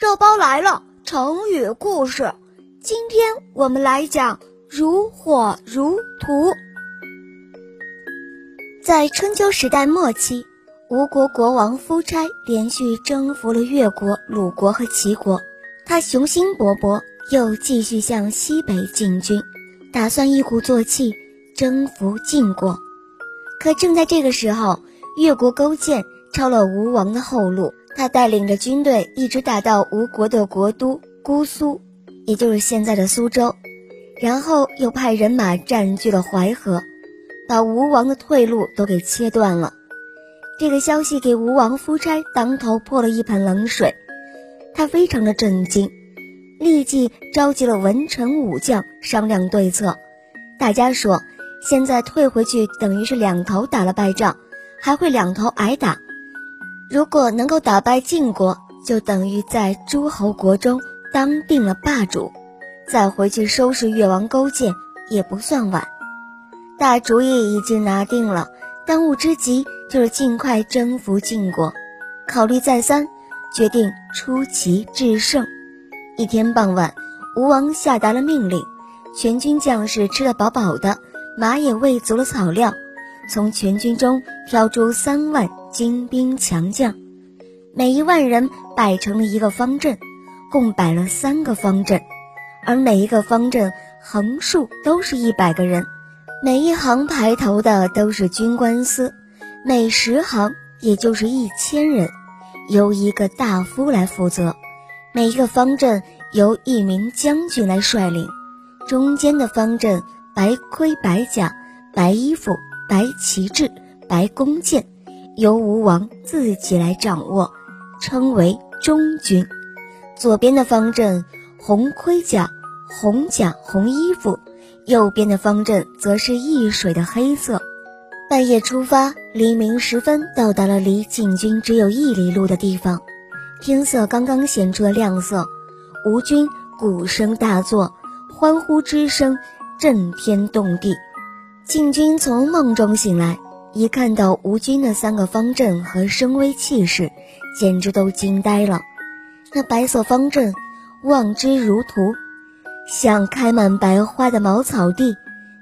肉包来了，成语故事。今天我们来讲“如火如荼”。在春秋时代末期，吴国国王夫差连续征服了越国、鲁国和齐国，他雄心勃勃，又继续向西北进军，打算一鼓作气征服晋国。可正在这个时候，越国勾践抄了吴王的后路。他带领着军队一直打到吴国的国都姑苏，也就是现在的苏州，然后又派人马占据了淮河，把吴王的退路都给切断了。这个消息给吴王夫差当头泼了一盆冷水，他非常的震惊，立即召集了文臣武将商量对策。大家说，现在退回去等于是两头打了败仗，还会两头挨打。如果能够打败晋国，就等于在诸侯国中当定了霸主，再回去收拾越王勾践也不算晚。大主意已经拿定了，当务之急就是尽快征服晋国。考虑再三，决定出奇制胜。一天傍晚，吴王下达了命令，全军将士吃得饱饱的，马也喂足了草料。从全军中挑出三万精兵强将，每一万人摆成了一个方阵，共摆了三个方阵，而每一个方阵横竖都是一百个人，每一行排头的都是军官司，每十行也就是一千人，由一个大夫来负责，每一个方阵由一名将军来率领，中间的方阵白盔白甲白衣服。白旗帜、白弓箭，由吴王自己来掌握，称为中军。左边的方阵红盔甲、红甲、红衣服，右边的方阵则是易水的黑色。半夜出发，黎明时分到达了离晋军只有一里路的地方。天色刚刚显出了亮色，吴军鼓声大作，欢呼之声震天动地。晋军从梦中醒来，一看到吴军的三个方阵和声威气势，简直都惊呆了。那白色方阵望之如图，像开满白花的茅草地；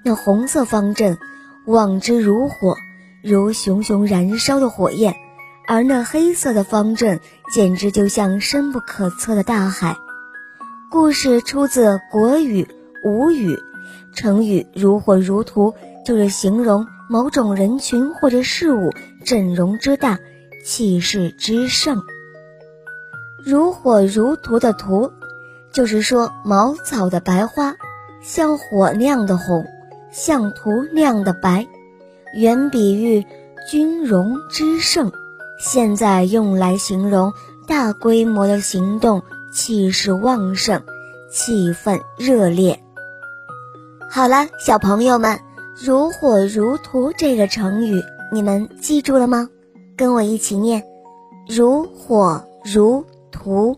那红色方阵望之如火，如熊熊燃烧的火焰；而那黑色的方阵简直就像深不可测的大海。故事出自《国语·吴语》，成语“如火如荼”。就是形容某种人群或者事物阵容之大，气势之盛。如火如荼的荼，就是说茅草的白花像火那样的红，像荼那样的白，原比喻军容之盛，现在用来形容大规模的行动，气势旺盛，气氛热烈。好了，小朋友们。如火如荼这个成语，你们记住了吗？跟我一起念：如火如荼。